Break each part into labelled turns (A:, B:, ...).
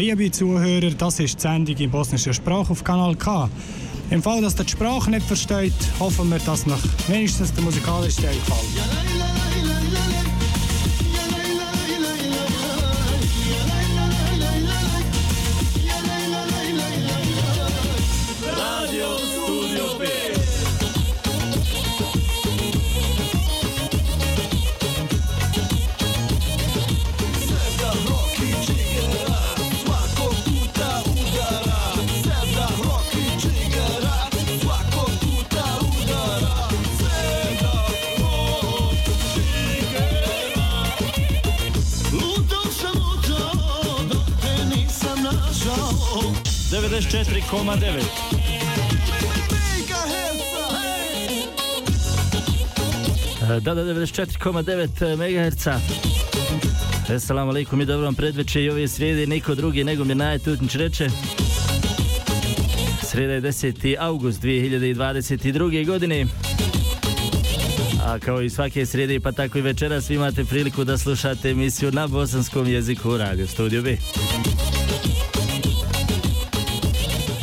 A: Liebe Zuhörer, das ist die Sendung in bosnischer Sprache auf Kanal K. Im Fall, dass ihr die Sprache nicht versteht, hoffen wir, dass noch wenigstens der musikalische Teil gefällt.
B: Da, da, 94,9 MHz. Assalamu alaikum i dobro vam predveče i ove srijede niko drugi nego Mirnaje Tutnić reče. Sreda je 10. august 2022. godine. A kao i svake srijede pa tako i večeras vi imate priliku da slušate emisiju na bosanskom jeziku u Radio Studio B.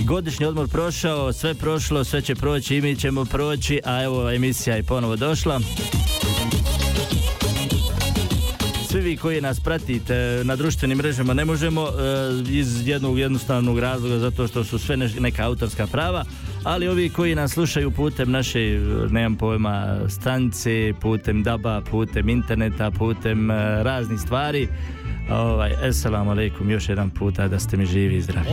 B: Godišnji odmor prošao, sve prošlo, sve će proći i mi ćemo proći, a evo emisija je ponovo došla. Svi vi koji nas pratite na društvenim mrežama ne možemo e, iz jednog jednostavnog razloga zato što su sve neka autorska prava, ali ovi koji nas slušaju putem naše, nemam pojma, stanice, putem daba, putem interneta, putem e, raznih stvari, ovaj, assalamu alaikum još jedan puta da ste mi živi i zdravi.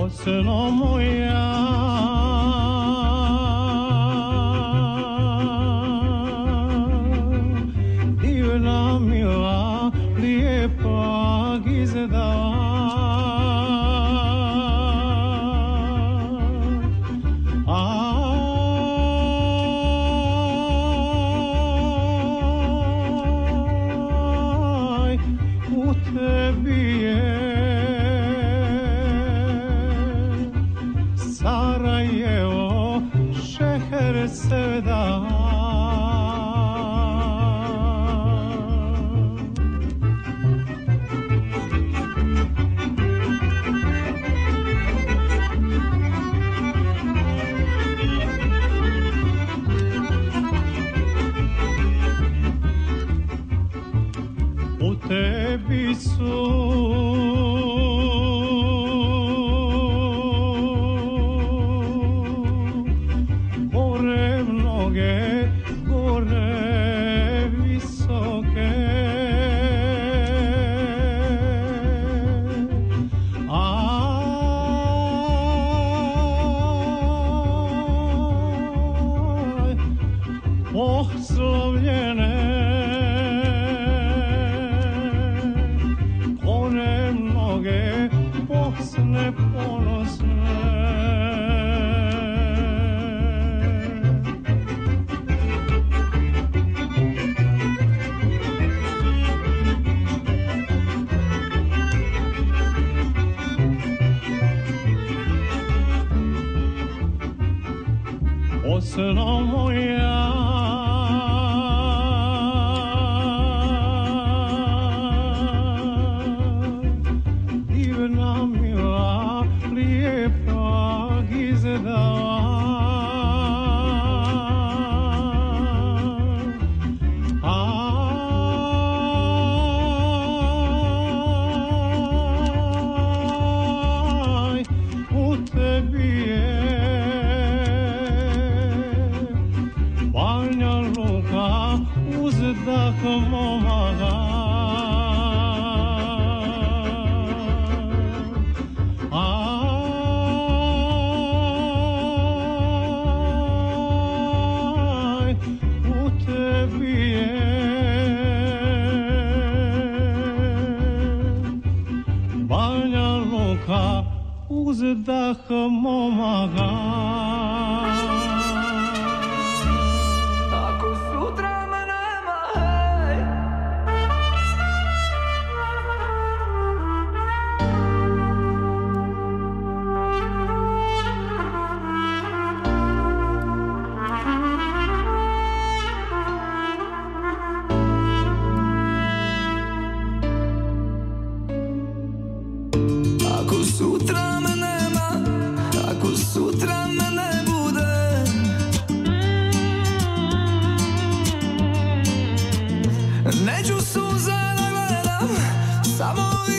C: Neću suze da gledam, samo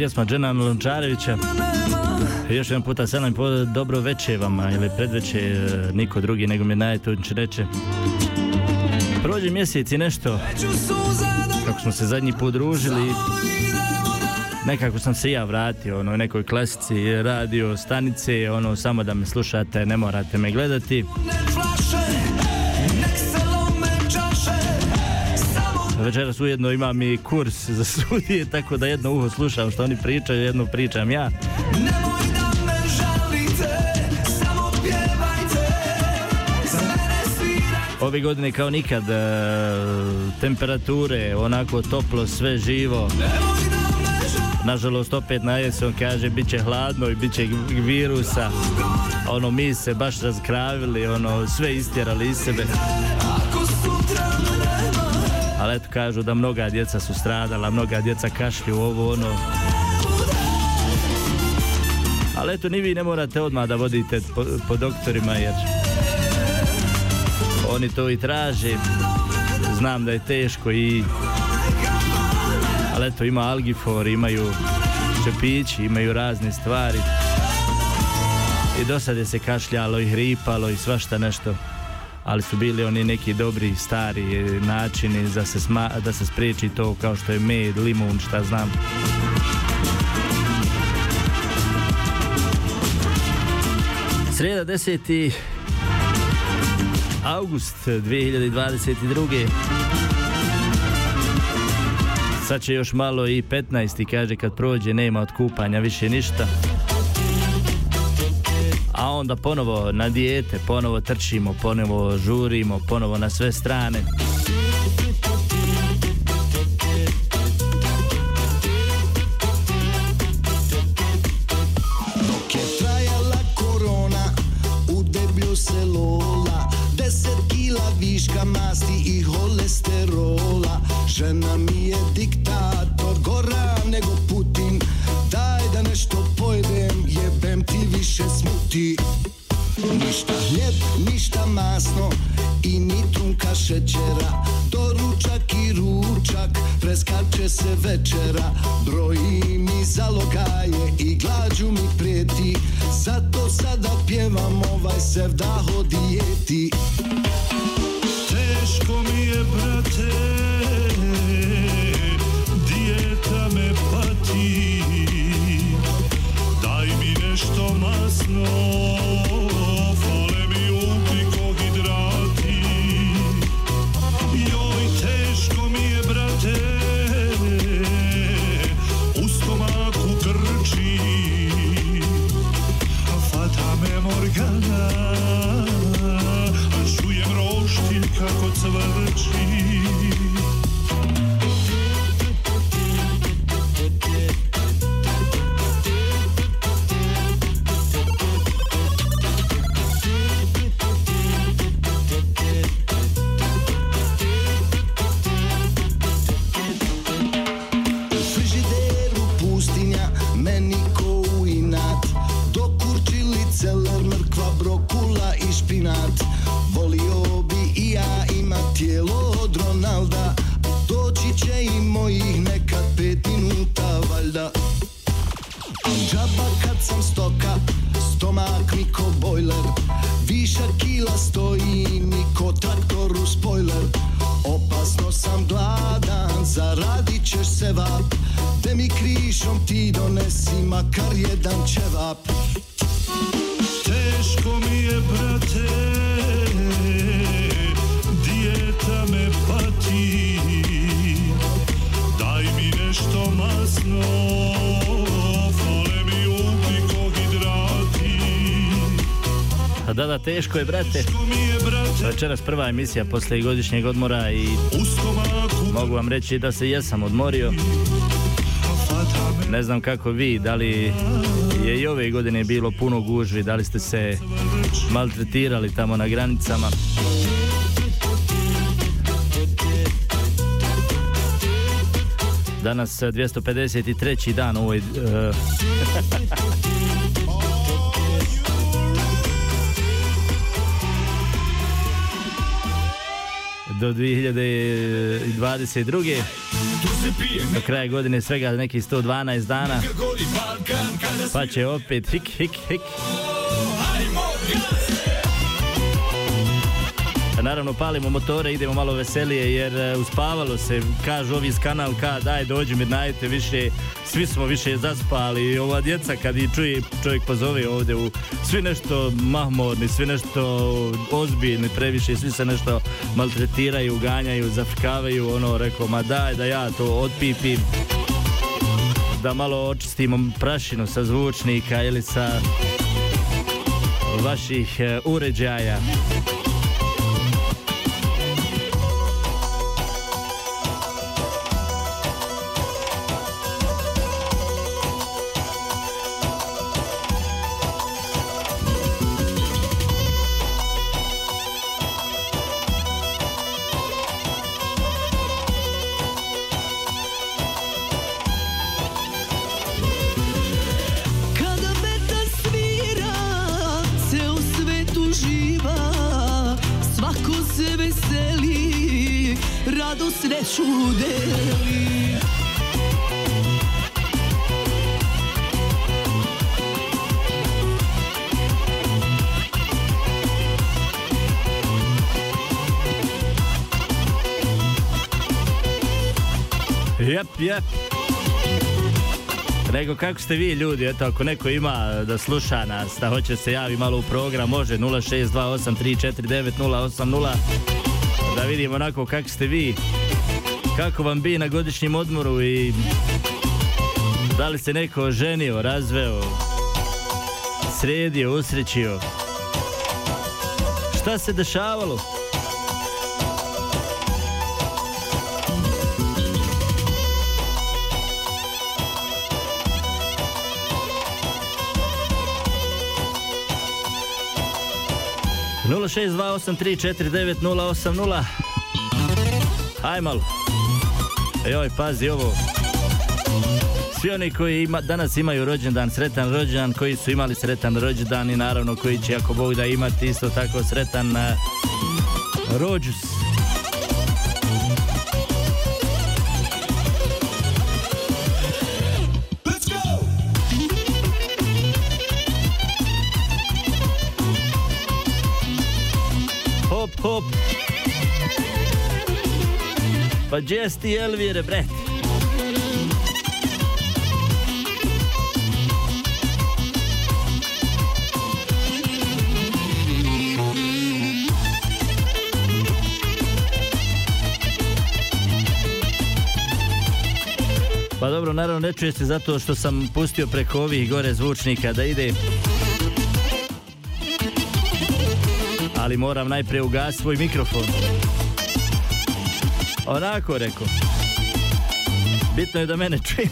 D: pjesma Dženana Lončarevića. Još jedan puta selam dobro veče vama ili predveče e, niko drugi nego mi najtuđe reče. Prođe mjesec i nešto kako smo se zadnji put družili nekako sam se ja vratio ono, nekoj klasici radio stanice ono samo da me slušate ne morate me gledati večeras ujedno imam i kurs za studije tako da jedno uho slušam što oni pričaju jedno pričam ja. Ove godine kao nikad e, temperature onako toplo sve živo. Nažalost opet na jesen kaže bit će hladno i bit će virusa. Ono mi se baš razkravili ono sve istjerali iz sebe ali eto kažu da mnoga djeca su stradala mnoga djeca kašlju ovo ono. Ali eto ni vi ne morate odmah da vodite po, po doktorima jer oni to i traže. Znam da je teško i ali eto ima algifor imaju čepići imaju razne stvari. I do sad je se kašljalo i hripalo i svašta nešto ali su bili oni neki dobri stari načini da se, sma, da se spriječi to kao što je med, limun, šta znam. Sreda 10. august 2022. Sad će još malo i 15. kaže kad prođe nema od kupanja više ništa a onda ponovo na dijete, ponovo trčimo, ponovo žurimo, ponovo na sve strane.
E: Pjevam ovaj sevdaho dijeti
D: Večeras prva emisija poslije godišnjeg odmora i mogu vam reći da se jesam odmorio. Ne znam kako vi, da li je i ove godine bilo puno gužvi, da li ste se maltretirali tamo na granicama. Danas eh, 253. dan u ovoj... eh, do 2022. Do kraja godine svega nekih 112 dana. Pa će opet hik, hik, hik. Naravno palimo motore, idemo malo veselije jer e, uspavalo se, kažu ovi iz Kanal K, daj dođi mi najte više, svi smo više zaspali, ova djeca kad ih čuje čovjek pozove ovdje u, svi nešto mahmorni, svi nešto ozbiljni previše, svi se nešto maltretiraju, ganjaju, zafrkavaju, ono rekao, ma daj da ja to otpipim. Da malo očistimo prašinu sa zvučnika ili sa vaših e, uređaja.
F: Rado sreću deli.
D: Jep, jep. Nego kako ste vi ljudi, eto ako neko ima da sluša nas, da hoće se javi malo u program, može 0628349080 da vidimo onako kako ste vi, kako vam bi na godišnjem odmoru i da li se neko oženio, razveo, sredio, usrećio. Šta se dešavalo? Nula šest dva osam tri četiri devet nula osam nula. Aj malo. Joj, pazi ovo. Svi oni koji ima, danas imaju rođendan, sretan rođendan, koji su imali sretan rođendan i naravno koji će ako Bog da imati isto tako sretan uh, rođus. Pa gdje si ti Elvire, bre? Pa dobro, naravno ne čuje se zato što sam pustio preko ovih gore zvučnika da ide ali moram najprije ugasiti svoj mikrofon. Onako rekao. Bitno je da mene čuješ.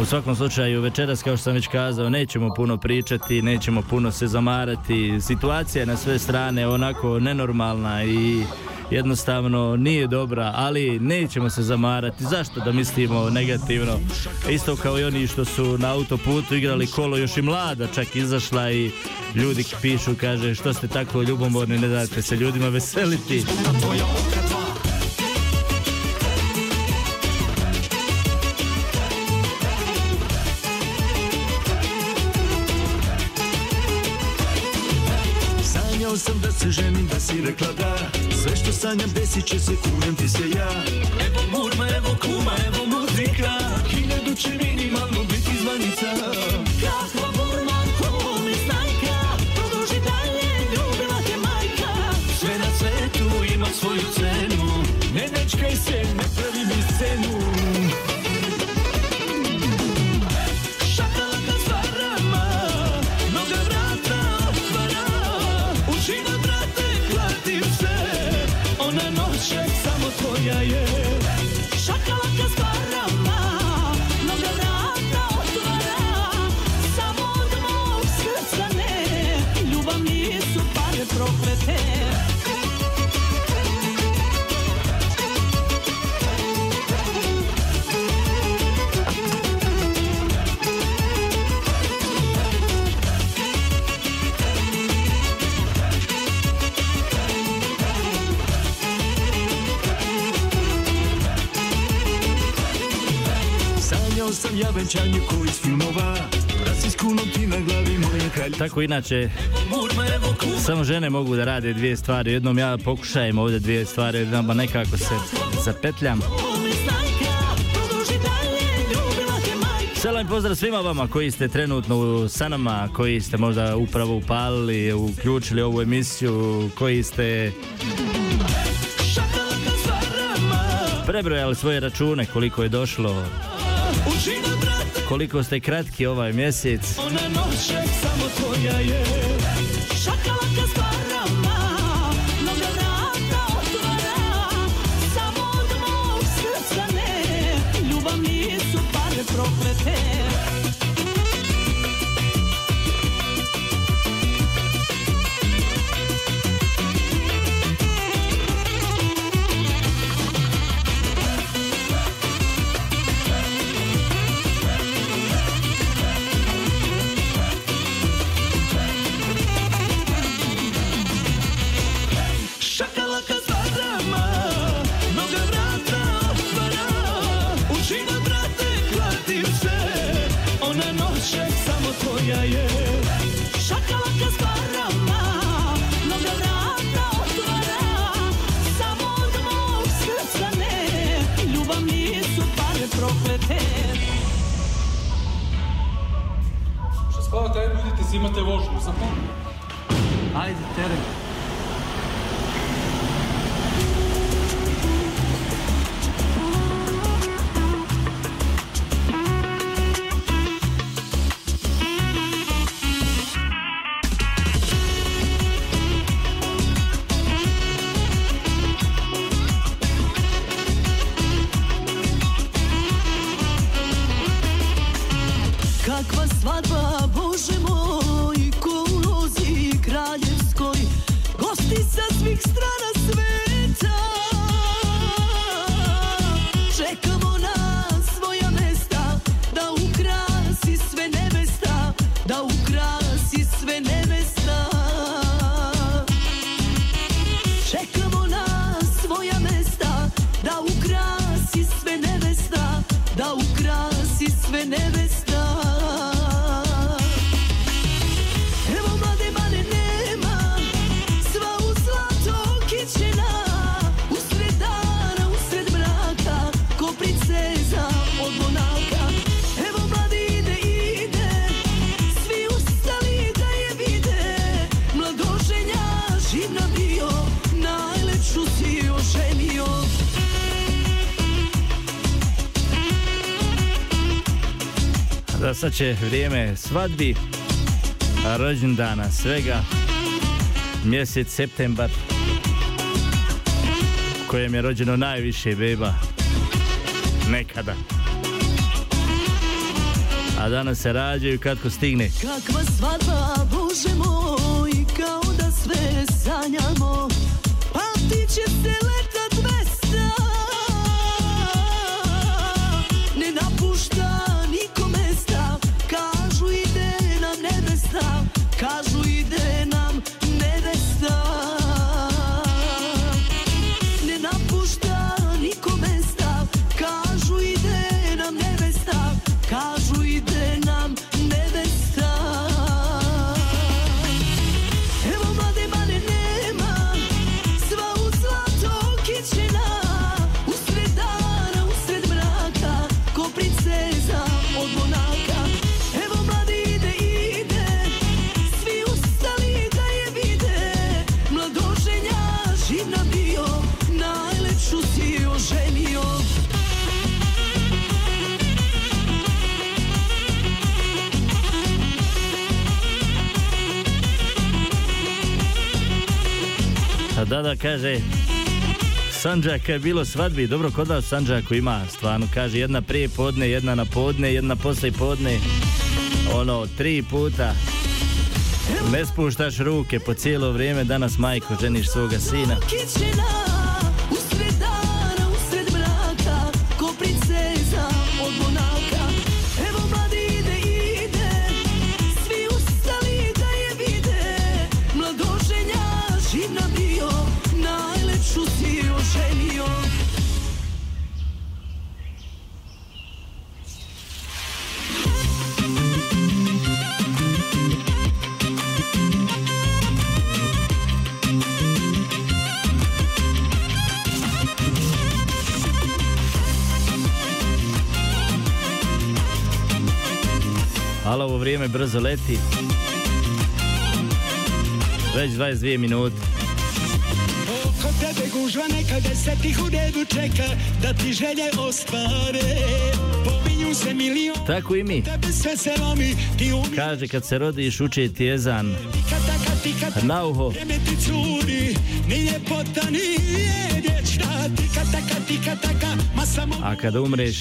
D: U svakom slučaju večeras kao što sam već kazao nećemo puno pričati, nećemo puno se zamarati. Situacija je na sve strane onako nenormalna i jednostavno nije dobra, ali nećemo se zamarati. Zašto da mislimo negativno? Isto kao i oni što su na autoputu igrali kolo još i mlada čak izašla i ljudi pišu, kaže što ste tako ljubomorni, ne date se ljudima veseliti.
G: Sanjam desit će se, kunem ti se ja. Evo murma, evo kuma, evo muzika. Hiljadu će Sanjao sam ja venčanje ko iz filmova na glavi kralj
D: Tako inače, samo žene mogu da rade dvije stvari. Jednom ja pokušajem ovdje dvije stvari, jednom nekako se zapetljam. Selam pozdrav svima vama koji ste trenutno sa nama, koji ste možda upravo upalili, uključili ovu emisiju, koji ste prebrojali svoje račune koliko je došlo, koliko ste kratki ovaj mjesec.
G: ona noće samo tvoja je
D: Će vrijeme svadbi, rođendana, svega, mjesec septembar, kojem je rođeno najviše beba nekada. A danas se rađaju kako stigne.
H: Kakva svadba, Bože moj, kao da sve sanjamo Pa ti će se leta nevesta Kažu ide
D: A Dada kaže, Sanđaka je bilo svadbi, dobro kod vas Sanđaku ima stvarno, kaže jedna prije podne, jedna na podne, jedna poslije podne, ono, tri puta. Ne spuštaš ruke po cijelo vrijeme, danas majko ženiš svoga sina. Ali ovo vrijeme brzo leti. Već 22 minute.
I: Oko tebe gužva neka desetih u redu čeka Da ti želje ostvare Pominju se milion
D: Tako i mi.
I: Tebe sve se lomi Ti umi
D: Kaže kad se rodiš uče ti jezan
I: Tika taka tika taka
D: na uho.
I: Vrijeme ti curi Ni ljepota nije vječna
D: A kada umreš,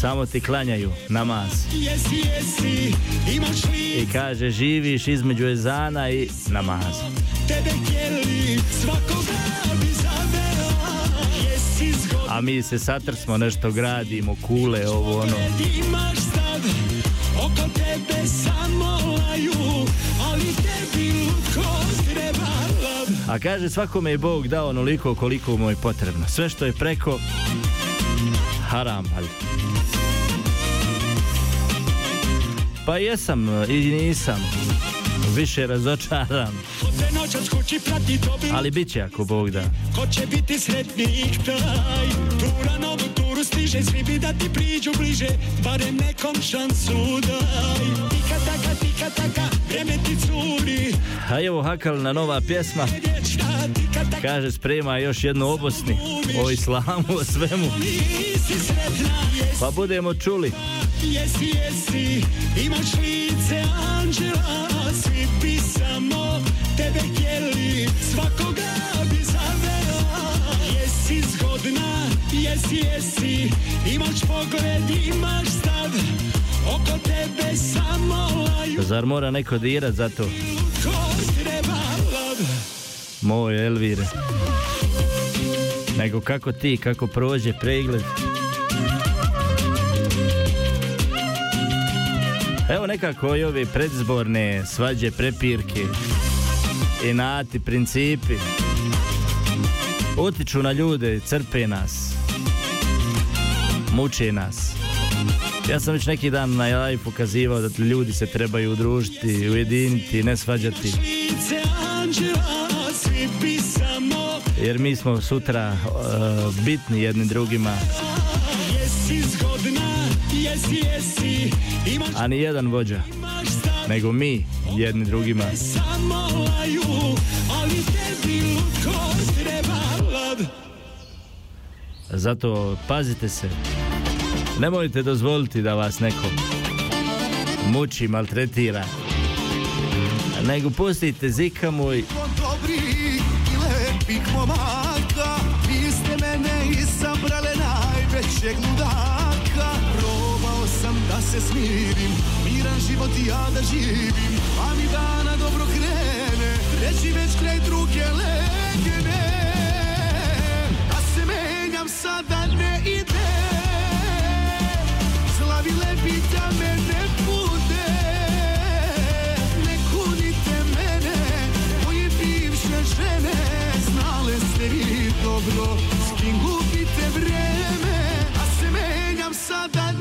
D: samo ti klanjaju namaz. I kaže živiš između jezana i namaza.
I: Zgodna
D: A mi se satrsmo nešto gradimo, kule, ovo ono.
I: Oko tebe samo laju, ali tebi lukost treba.
D: A kaže svakome je Bog dao onoliko koliko mu je potrebno. Sve što je preko, haram, valjda. Pa jesam i nisam. Više razočaran. Ali bit će ako Bog da.
I: ko će biti sretnik taj. Tura novu turu stiže, svi bi da ti priđu bliže, barem nekom šansu daj. Tika taka, tika taka, vrijeme ti curi,
D: A evo hakalna nova pjesma. Kaže sprema još jednu obosni o islamu, o svemu. Pa budemo čuli.
I: jesi, jesi, imaš lice anđela, tebe htjeli, svakoga bi zavela. Jesi zgodna, jesi, jesi, imaš pogled, imaš stav, oko tebe samo laju,
D: Zar mora neko dirat za to? Moj Elvire. Nego kako ti, kako prođe pregled. Evo nekako i ove predizborne svađe, prepirke, inati, principi utiču na ljude, crpe nas, muče nas. Ja sam već neki dan na live pokazivao da ljudi se trebaju udružiti, ujediniti, ne svađati. Jer mi smo sutra uh, bitni jedni drugima, a ni jedan vođa, nego mi jedni drugima. Zato pazite se. Nemojte dozvoliti da vas neko muči, maltretira. Nego pustite zika moj,
I: dobrih i najvećeg ludaka
H: se smirim Miran život i ja da živim Pa mi dana dobro krene Reći već kraj druge legene. Da se menjam sada ne ide. Slavile bi da me ne bude. Ne kunite mene Moje bivše žene. Znale ste vi dobro S kim gubite vreme. A se menjam sada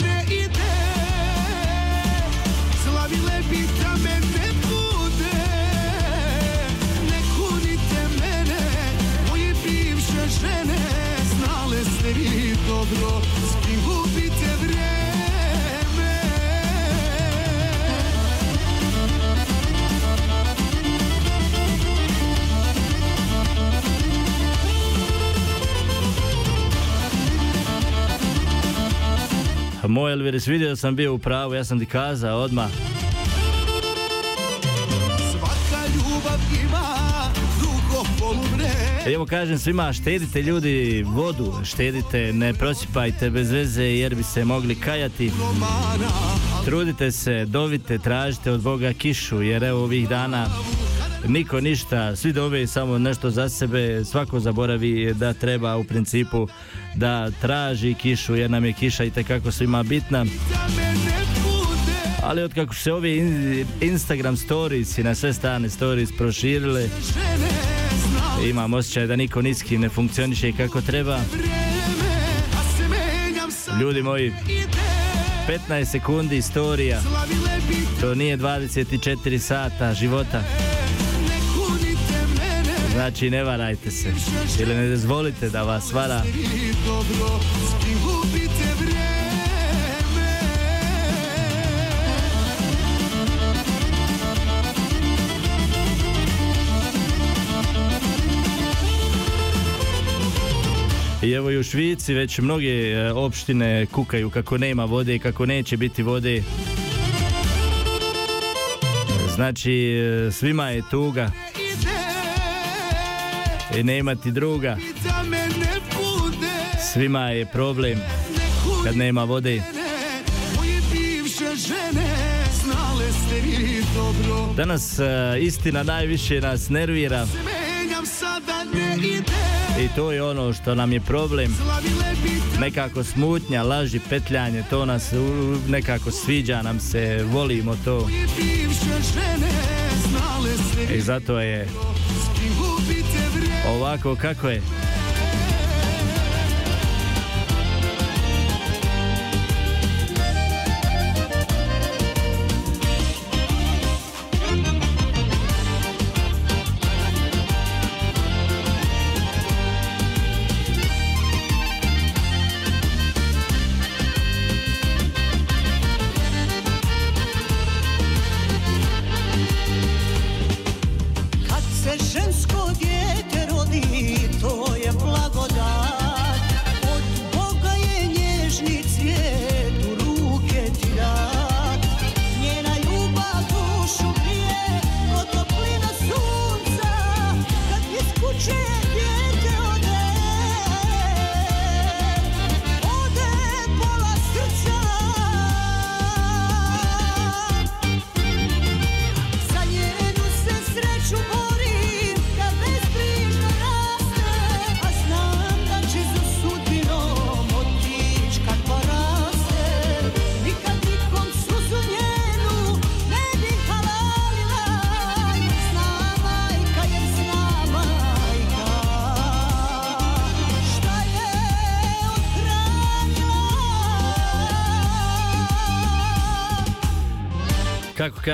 H: Vi dobro S kim gubite vreme
D: Moj Elviris, vidio da sam bio u pravu, ja sam ti kazao odmah. Evo kažem svima, štedite ljudi vodu, štedite, ne prosipajte bez veze jer bi se mogli kajati. Trudite se, dovite, tražite od Boga kišu jer evo ovih dana niko ništa, svi dove samo nešto za sebe, svako zaboravi da treba u principu da traži kišu jer nam je kiša i tekako svima bitna. Ali od kako se ovi in- Instagram stories i na sve strane stories proširile, imam osjećaj da niko niski ne funkcioniše kako treba. Ljudi moji, 15 sekundi istorija, to nije 24 sata života. Znači ne varajte se ili ne dozvolite da vas vara. I evo i u Švici već mnoge e, opštine kukaju kako nema vode i kako neće biti vode. Znači e, svima je tuga i nema ti druga. Svima je problem kad nema vode. Danas e, istina najviše nas nervira i to je ono što nam je problem. Nekako smutnja, laži, petljanje, to nas nekako sviđa nam se, volimo to. I zato je ovako kako je.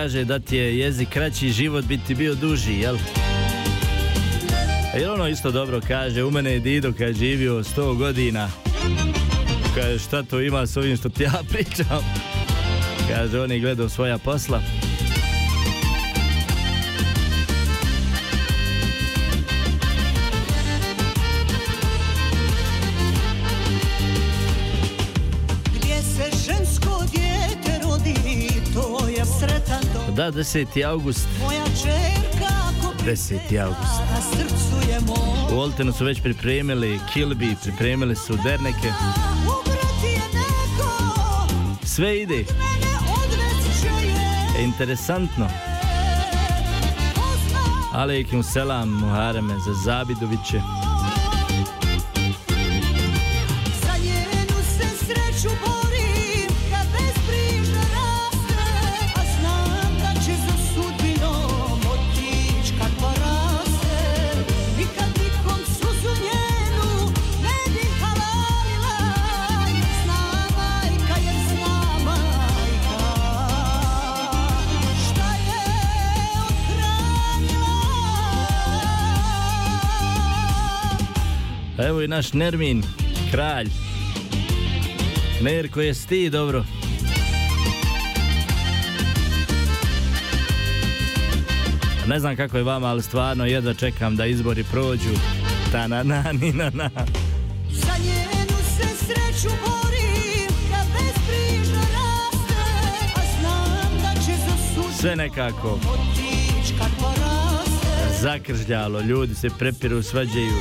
D: Kaže da ti je jezik kraći, život bi ti bio duži, jel? Jel ono isto dobro kaže, u mene je Dido kad živio 100 godina. Kaže šta to ima s ovim što ti ja pričam? Kaže on je gledao svoja posla. 10. august,
F: Moja čerka ako
D: 10. august. U Oltenu su već pripremili kilbi, pripremili su derneke. Sve ide. interesantno. Alejkim selam, Muhareme, za Zabidoviće. I naš Nermin, kralj. Nerko, jesi ti dobro? Ne znam kako je vama, ali stvarno jedva čekam da izbori prođu. Ta na na ni na na.
F: Za njenu se sreću borim Kad bezbrižno raste A znam da će za sudbinom
D: Sve nekako zakržljalo, ljudi se prepiru, svađaju.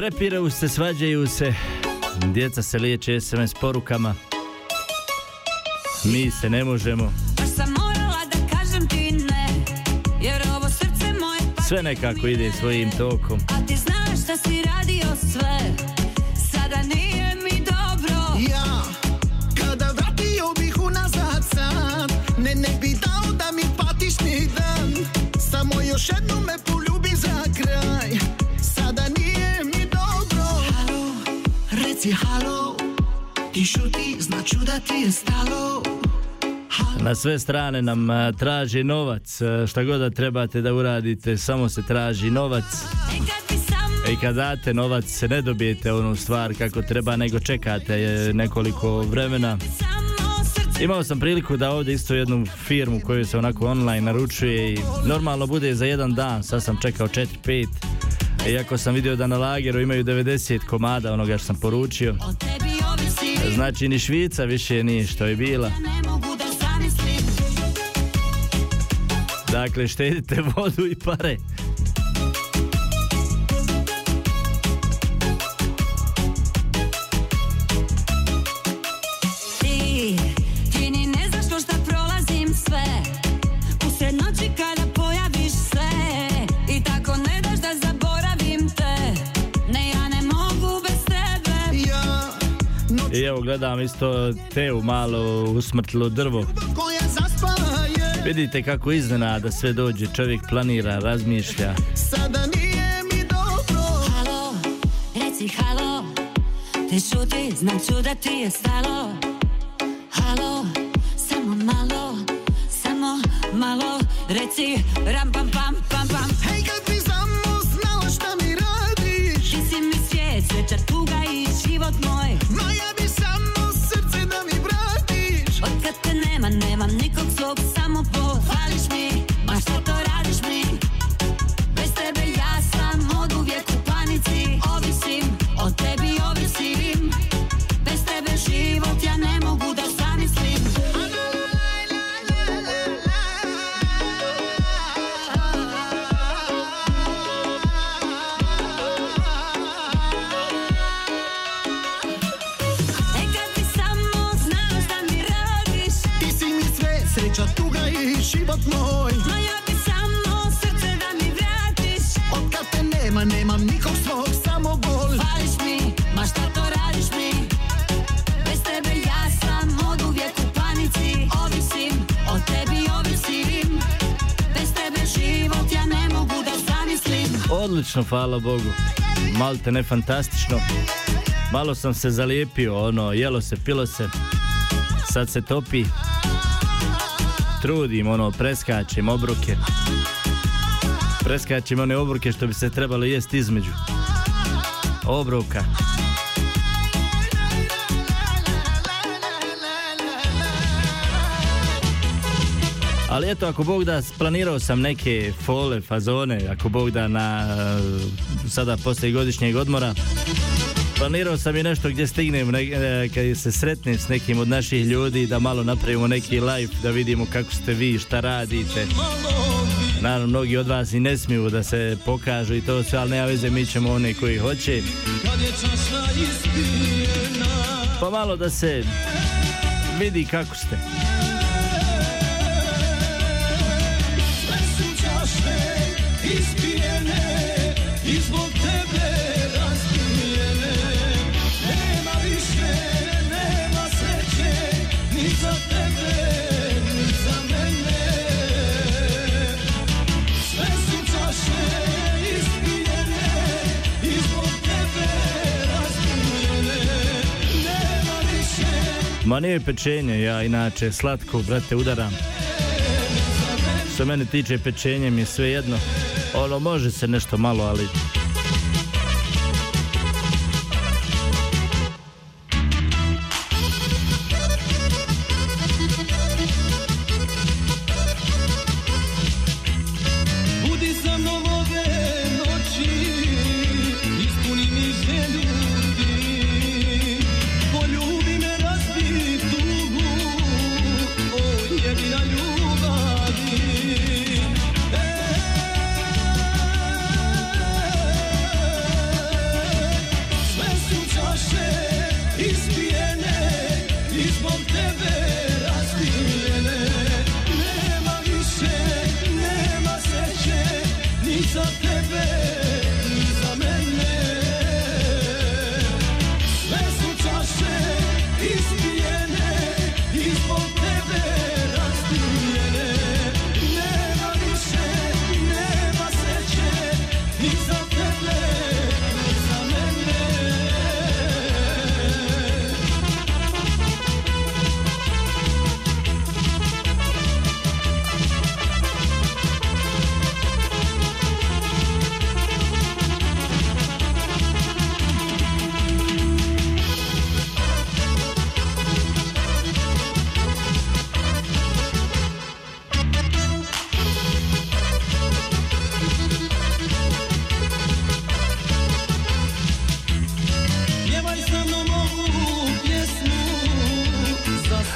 D: Prepiraju se, svađaju se. Djeca se liječe SMS porukama. Mi se ne možemo.
J: Baš sam morala da kažem ti ne Jer ovo srce moje
D: Sve nekako ide svojim tokom.
J: A ti znaš da si radio sve Sada nije mi dobro
H: Ja, kada vratio bih unazad sad Ne, ne bi dao da mi patiš ni dan Samo još jednom me poljubi halo Ti šuti, znači da ti je stalo
D: Na sve strane nam traži novac. Šta god da trebate da uradite, samo se traži novac. I kad date novac, ne dobijete onu stvar kako treba, nego čekate e, nekoliko vremena. Imao sam priliku da ovdje isto jednu firmu koju se onako online naručuje i normalno bude za jedan dan, sad sam čekao 4-5. Iako sam vidio da na lageru imaju 90 komada onoga što sam poručio. Znači ni Švica više nije što je bila. Dakle, štedite vodu i pare. Evo gledam isto Teu malo usmrtilo drvo. Vidite kako iznenada sve dođe, čovjek planira, razmišlja.
H: Sada nije mi dobro.
J: Halo, reci halo. Ti šuti, znam ću da ti je stalo. Halo, samo malo Samo malo. Reci ram pam pam
D: Odlično, hvala Bogu. Malte ne fantastično. Malo sam se zalijepio, ono, jelo se, pilo se. Sad se topi. Trudim, ono, preskačem obroke. Preskačem one obroke što bi se trebalo jest između. Obroka. Ali eto, ako Bog da, planirao sam neke fole, fazone, ako Bog da na eh, sada poslije godišnjeg odmora. Planirao sam i nešto gdje stignem ne, e, kad se sretnem s nekim od naših ljudi da malo napravimo neki live da vidimo kako ste vi, šta radite. Naravno, mnogi od vas i ne smiju da se pokažu i to sve, ali nema veze, mi ćemo one koji hoće. Pa malo da se vidi kako ste. Ma nije pečenje, ja inače slatko, brate, udaram. Što mene tiče pečenje mi je sve jedno. Ono, može se nešto malo, ali...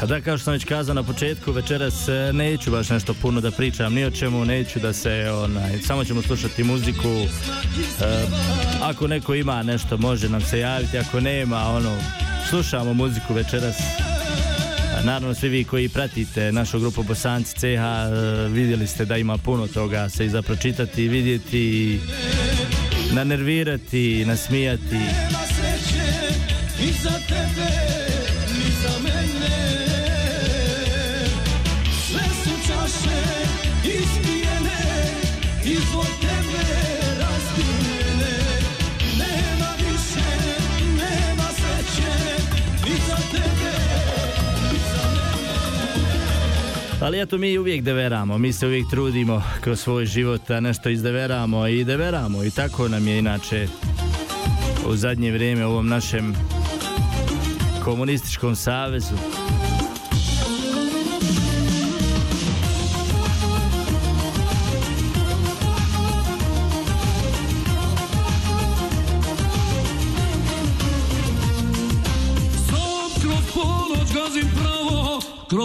D: A da, kao što sam već kazao na početku, večeras e, neću baš nešto puno da pričam, ni o čemu, neću da se, onaj, samo ćemo slušati muziku. E, ako neko ima nešto, može nam se javiti, ako nema, ono, slušamo muziku večeras. Naravno, svi vi koji pratite našu grupu Bosanci CH, e, vidjeli ste da ima puno toga se i za pročitati, vidjeti, nanervirati, nasmijati. Ali eto mi uvijek deveramo, mi se uvijek trudimo kroz svoj život da nešto izdeveramo i deveramo i tako nam je inače u zadnje vrijeme u ovom našem komunističkom savezu.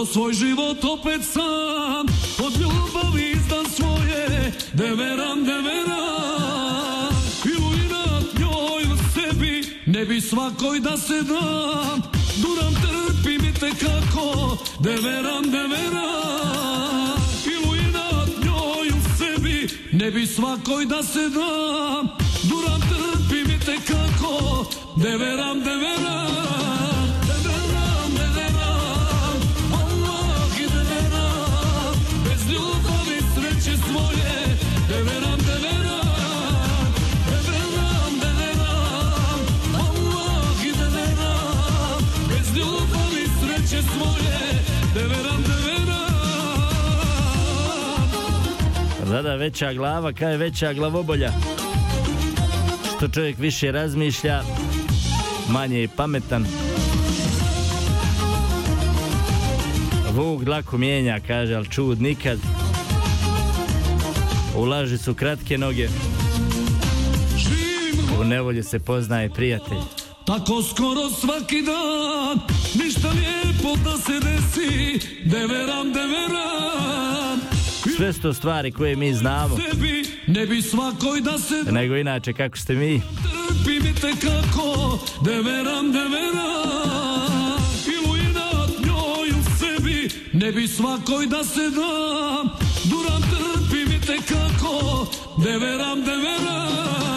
H: Kroz svoj život opet sam Od ljubavi izdam svoje Deveram, deveram I u inat njoj u sebi Ne bi svakoj da se dam. Duram trpim i tekako Deveram, deveram I u inat njoj u sebi Ne bi svakoj da se dam. Duram trpim i tekako deveram Deveram,
D: veća glava, kaj je veća glavobolja. Što čovjek više razmišlja, manje je pametan. Vuk dlaku mijenja, kaže, ali čud nikad. U su kratke noge. U nevolji se poznaje prijatelj.
H: tako skoro svaki dan Ništa lijepo da se desi, deveram, deveram
D: Sve su to stvari koje mi znamo,
H: ne bi svakoj da se
D: nego inače kako ste mi.
H: trpi mi te kako, deveram, deveram Ilu inat njoj u sebi, ne bi svakoj da se dam. Duram trpi mi te kako, deveram, deveram Deveram,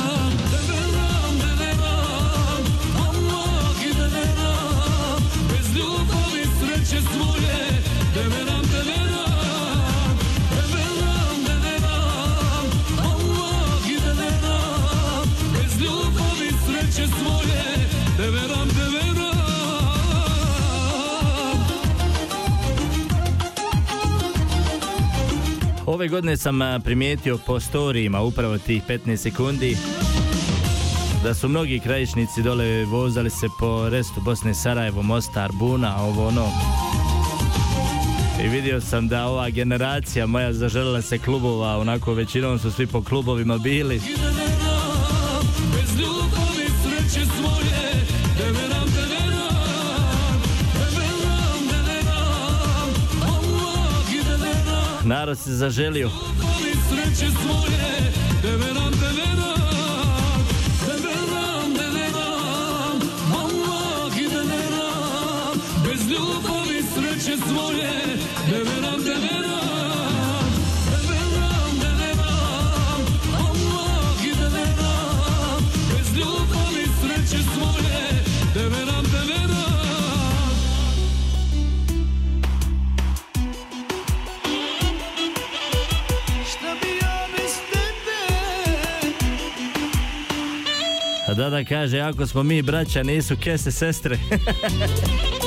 D: Ove godine sam primijetio po storijima upravo tih 15 sekundi da su mnogi krajišnici dole vozali se po restu Bosne Sarajevo, Mostar, Buna, ovo ono. I vidio sam da ova generacija moja zaželjela se klubova, onako većinom su svi po klubovima bili. Narod se zaželio.
H: Ljubavi sreće svoje,
D: A da da kaže, ako smo mi braća, nisu kese sestre.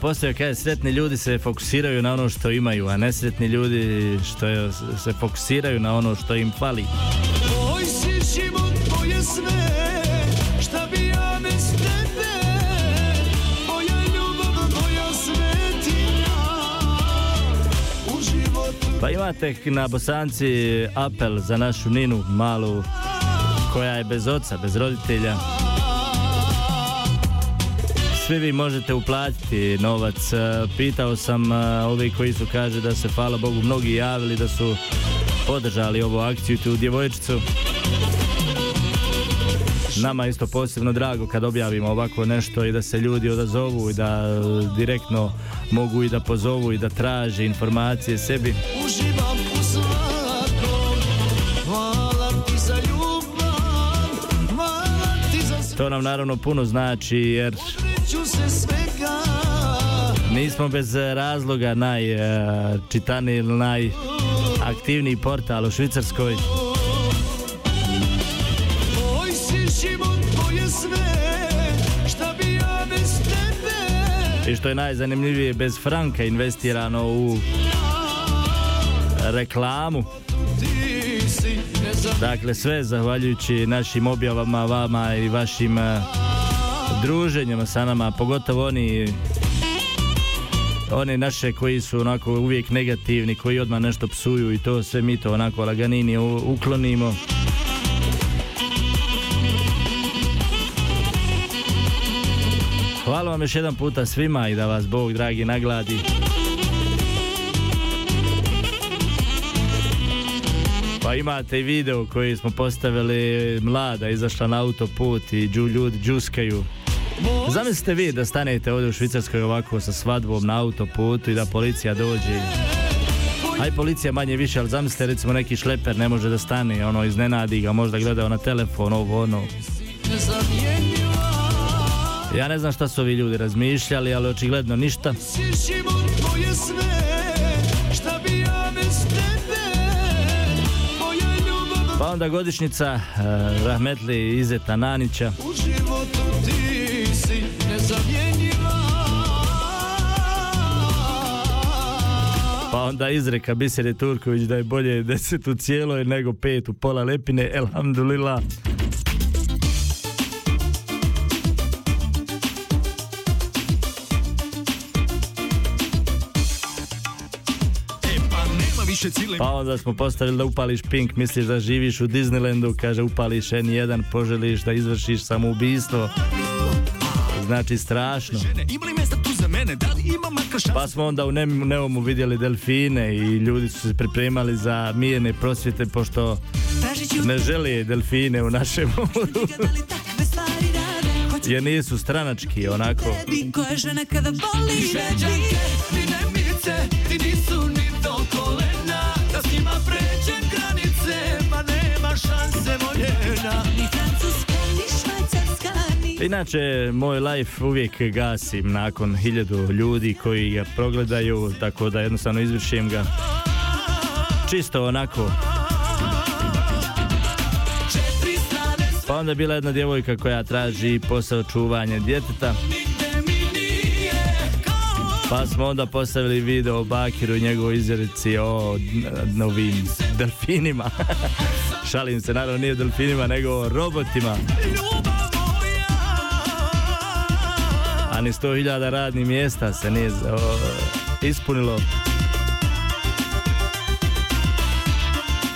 D: postavio kaže sretni ljudi se fokusiraju na ono što imaju, a nesretni ljudi što je- se fokusiraju na ono što im fali.
K: Moj si život, moje sve Šta bi ja bez tebe Tvoja ljubav, moja svetinja U životu
D: Pa imate na Bosanci apel za našu Ninu malu koja je bez oca, bez roditelja. Svi vi možete uplatiti novac. E, Pitao sam e, ovi koji su kaže da se hvala Bogu mnogi javili da su podržali ovu akciju tu djevojčicu. Nama je isto posebno drago kad objavimo ovako nešto i da se ljudi odazovu i da e, direktno mogu i da pozovu i da traže informacije sebi. To nam naravno puno znači jer nismo bez e, razloga najčitaniji ili najaktivniji portal u Švicarskoj. I što je najzanimljivije, bez franka investirano u reklamu. Dakle, sve zahvaljujući našim objavama, vama i vašim e, druženjima sa nama, pogotovo oni oni naše koji su onako uvijek negativni, koji odmah nešto psuju i to sve mi to onako laganini uklonimo. Hvala vam još jedan puta svima i da vas Bog dragi nagladi. Pa imate i video koji smo postavili mlada, izašla na autoput i džu, ljudi džuskaju. Zamislite vi da stanete ovdje u Švicarskoj ovako sa svadbom na autoputu i da policija dođe. Aj policija manje više, ali zamislite recimo neki šleper ne može da stane, ono iznenadi ga, možda gledao na telefon, ovo ono. Ja ne znam šta su ovi ljudi razmišljali, ali očigledno ništa.
H: Šta bi ja bez
D: Pa onda godišnjica uh, Rahmetli Izeta Nanića.
H: u životu ti si nezamjenjiva
D: Pa onda izreka Bisere Turković da je bolje deset u cijeloj nego pet u pola lepine. Elhamdulillah.
H: Više cile
D: Pa onda smo postavili da upališ pink, misliš da živiš u Disneylandu, kaže upališ N1, poželiš da izvršiš samoubistvo. Znači strašno. Pa smo onda u Neumu vidjeli delfine i ljudi su se pripremali za mirne prosvjete pošto ne žele delfine u našem moru. Jer nisu stranački onako.
H: Šanse voljena
J: Ni francuska, ni švajcarska, ni
D: Inače, moj live uvijek gasim nakon hiljadu ljudi koji ga progledaju, tako da jednostavno izvršim ga čisto onako. Pa onda je bila jedna djevojka koja traži posao čuvanja djeteta. Pa smo onda postavili video o Bakiru i njegovoj izreci o novim delfinima. Šalim se, naravno nije o delfinima, nego o robotima. A ni 100.000 radnih mjesta se nije ispunilo.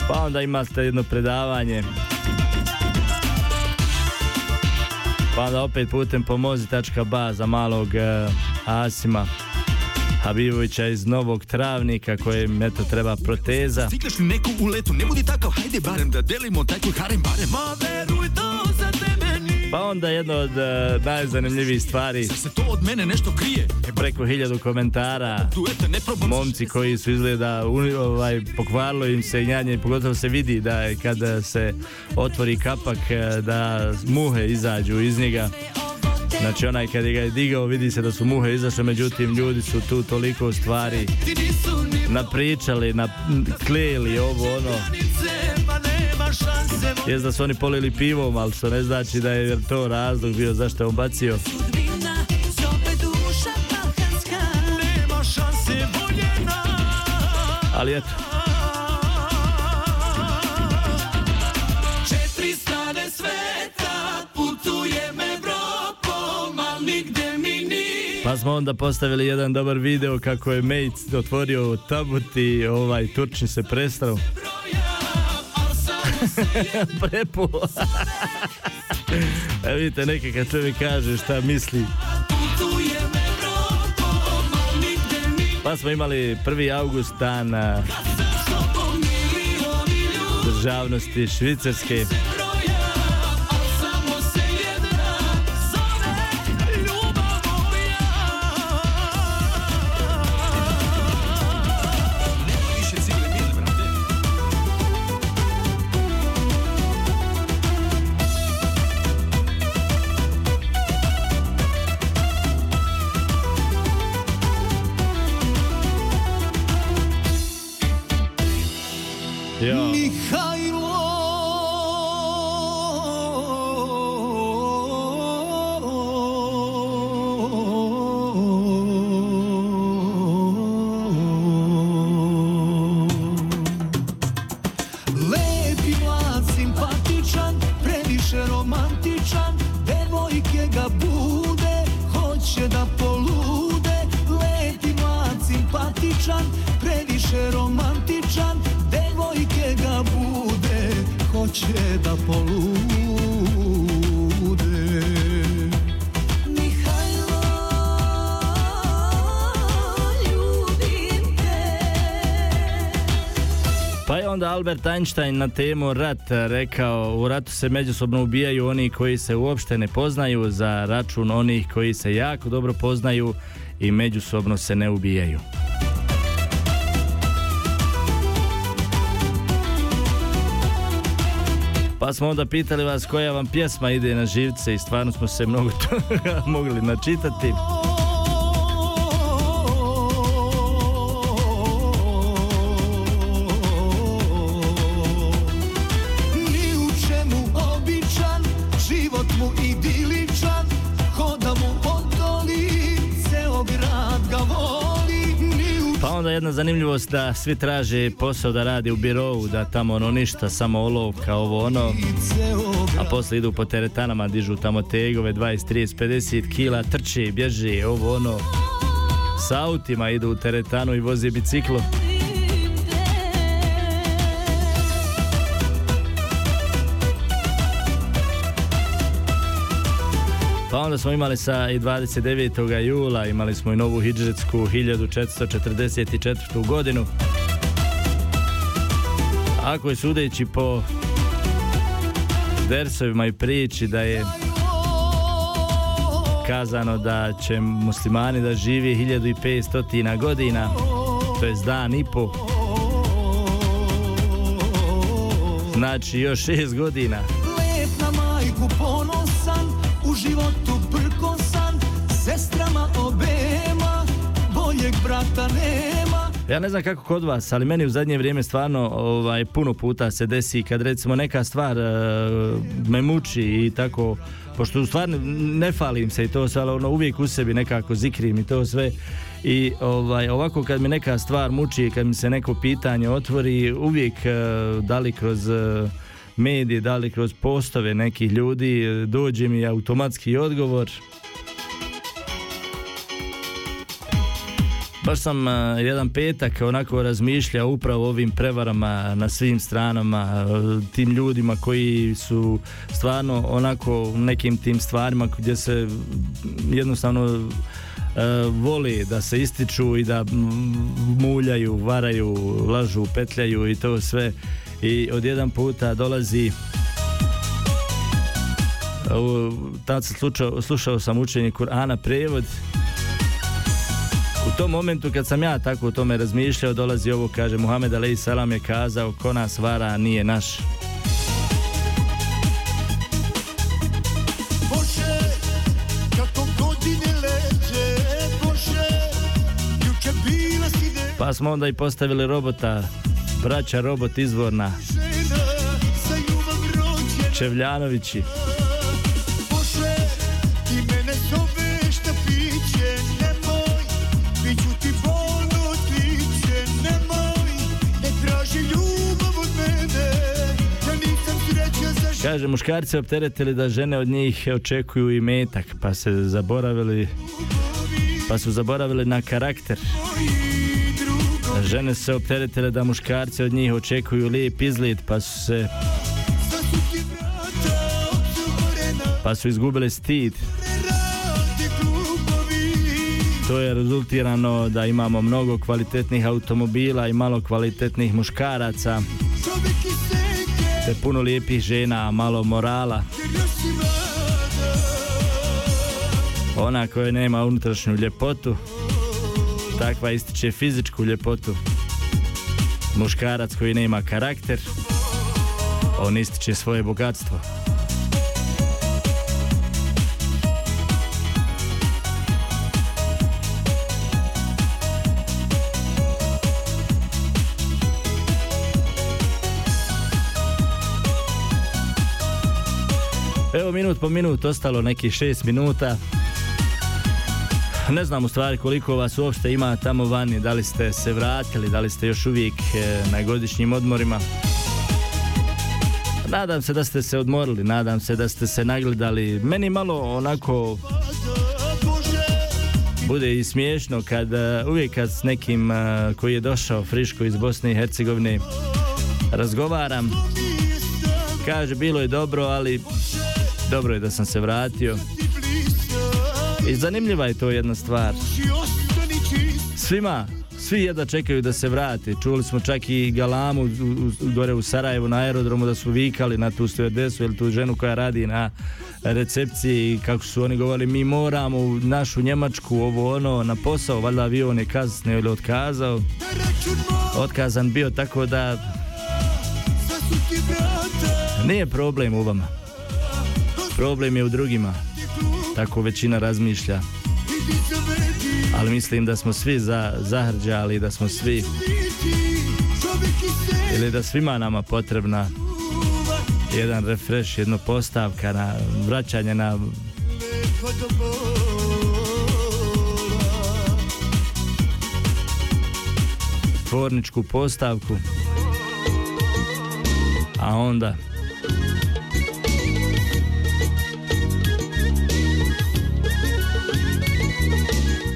D: Pa onda imate jedno predavanje. Pa onda opet putem pomozi.ba za malog e, Asima Habibovića iz Novog Travnika kojem eto treba proteza.
H: Stigneš li neku u letu, ne budi takav, hajde barem da delimo taj tvoj harem barem Ma veruj to za tebe nije
D: Pa onda jedno od e, najzanimljivijih stvari
H: Zar se to od mene nešto krije? E
D: preko hiljadu komentara
H: duete ne probam
D: momci koji su izgleda uni- ovaj, pokvarilo im se njanje, pogotovo se vidi da je kada se otvori kapak eh, da muhe izađu iz njega. Znači onaj kad ga je digao vidi se da su muhe izašle, međutim ljudi su tu toliko stvari napričali, na, kleli ovo ono. Jest da su oni polili pivom, ali što ne znači da je to razlog bio zašto je on bacio. Ali eto, Pa smo onda postavili jedan dobar video kako je Mate otvorio tabut i ovaj Turčin se prestao. Prepo. Evo vidite, neki kad čovjek kaže šta misli. Pa smo imali 1. august dan državnosti Švicarske. Albert Einstein na temu rat rekao u ratu se međusobno ubijaju oni koji se uopšte ne poznaju za račun onih koji se jako dobro poznaju i međusobno se ne ubijaju. Pa smo onda pitali vas koja vam pjesma ide na živce i stvarno smo se mnogo toga mogli načitati. Zanimljivost da svi traže posao da radi u birovu, da tamo ono ništa, samo olovka, ovo ono. A poslije idu po teretanama, dižu tamo tegove, 20, 30, 50 kila, trče, bježe, ovo ono. Sa autima idu u teretanu i voze biciklo. Pa onda smo imali sa i 29. jula, imali smo i novu hidžetsku 1444. godinu. Ako je sudeći po dersovima i priči da je kazano da će muslimani da živi 1500 godina, to je dan i po. Znači još šest godina.
H: Brata nema
D: Ja ne znam kako kod vas, ali meni u zadnje vrijeme stvarno ovaj, puno puta se desi kad recimo neka stvar e, me muči i tako, pošto u stvari ne falim se i to sve, ali ono, uvijek u sebi nekako zikrim i to sve. I ovaj, ovako kad mi neka stvar muči, kad mi se neko pitanje otvori, uvijek e, da li kroz e, medije, da li kroz postove nekih ljudi, dođe mi automatski odgovor. Baš sam uh, jedan petak onako razmišljao upravo ovim prevarama na svim stranama, uh, tim ljudima koji su stvarno onako nekim tim stvarima gdje se jednostavno uh, voli da se ističu i da muljaju, varaju, lažu, petljaju i to sve. I od jedan puta dolazi tad slušao, slušao sam učenje Kur'ana prevod u tom momentu kad sam ja tako o tome razmišljao dolazi ovo kaže Muhammed alaih salam je kazao ko nas vara nije naš. Pa smo onda i postavili robota braća robot izvorna. Čevljanovići kaže muškarci opteretili da žene od njih očekuju i metak pa se zaboravili pa su zaboravili na karakter. Žene se opteretile da muškarci od njih očekuju lijep izgled pa su se pa su izgubili stid. To je rezultirano da imamo mnogo kvalitetnih automobila i malo kvalitetnih muškaraca te puno lijepih žena, malo morala. Ona koja nema unutrašnju ljepotu takva ističe fizičku ljepotu. Muškarac koji nema karakter on ističe svoje bogatstvo Evo minut po minut, ostalo nekih šest minuta. Ne znam u stvari koliko vas uopšte ima tamo vani, da li ste se vratili, da li ste još uvijek e, na godišnjim odmorima. Nadam se da ste se odmorili, nadam se da ste se nagledali. Meni malo onako bude i smiješno kad e, uvijek kad s nekim e, koji je došao friško iz Bosne i Hercegovine razgovaram. Kaže bilo je dobro, ali dobro je da sam se vratio. I zanimljiva je to jedna stvar. Svima, svi jedva čekaju da se vrati. Čuli smo čak i galamu u- u- gore u Sarajevu na aerodromu da su vikali na tu stewardesu ili tu ženu koja radi na recepciji kako su oni govorili mi moramo u našu Njemačku ovo ono na posao, valjda avion je kasnio ili otkazao. Otkazan bio tako da nije problem u vama. Problem je u drugima. Tako većina razmišlja. Ali mislim da smo svi za, zahrđali, da smo svi ili da svima nama potrebna jedan refresh, jedna postavka na vraćanje na tvorničku postavku a onda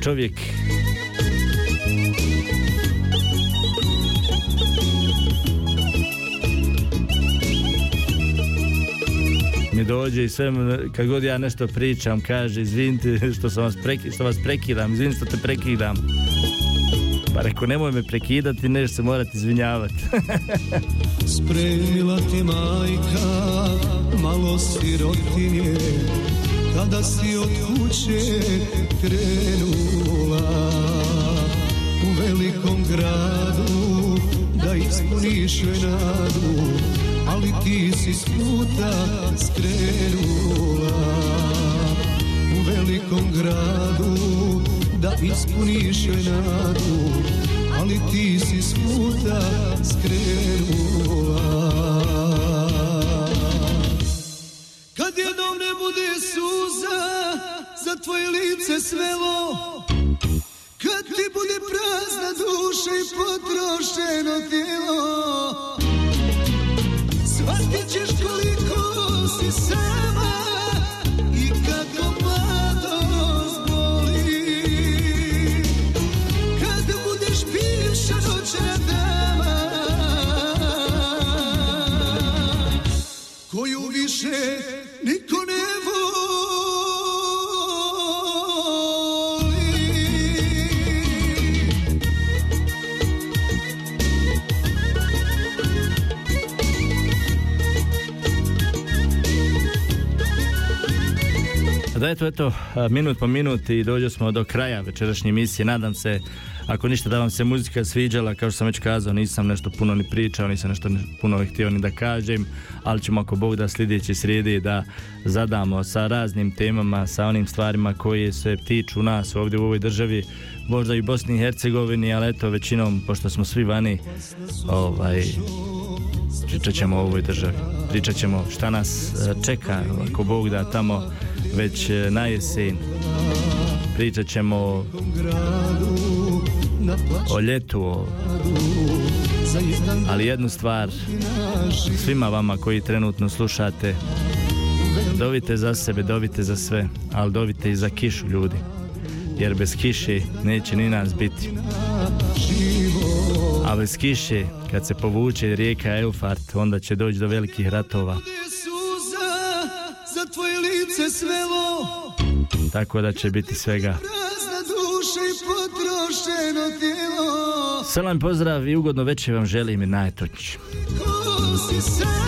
D: čovjek mi dođe i sve, kad god ja nešto pričam, kaže, izvinite što, sam vas preki, što vas prekidam, izvinite što te prekidam. Pa reko, nemoj me prekidati, neš se morati izvinjavati.
H: Spremila ti majka malo sirotinje Kada si od kuće krenula U velikom gradu da ispuniš nadu Ali ti si s puta skrenula U velikom gradu da ispuniš nadu ali ti si s puta skrenula svelo Kad ti bude prazna duša i potrošeno tijelo Shvatit ćeš koliko
D: Eto, eto, minut po minut i dođe smo do kraja večerašnje emisije. Nadam se, ako ništa da vam se muzika sviđala, kao što sam već kazao, nisam nešto puno ni pričao, nisam nešto puno htio ni da kažem, ali ćemo ako Bog da sljedeći srijedi da zadamo sa raznim temama, sa onim stvarima koje se tiču nas ovdje u ovoj državi, možda i Bosni i Hercegovini, ali eto, većinom, pošto smo svi vani, ovaj, pričat ćemo o ovoj državi. Pričat ćemo šta nas e, čeka, ako Bog da tamo već e, na jesen. Pričat ćemo o, ljetu, ali jednu stvar svima vama koji trenutno slušate, dovite za sebe, dovite za sve, ali dovite i za kišu ljudi. Jer bez kiše neće ni nas biti. A bez kiše, kad se povuče rijeka Eufart, onda će doći do velikih ratova.
H: Lice svelo
D: Tako da će biti svega. Salam pozdrav i ugodno večer vam želim i najtoći.
H: Ko si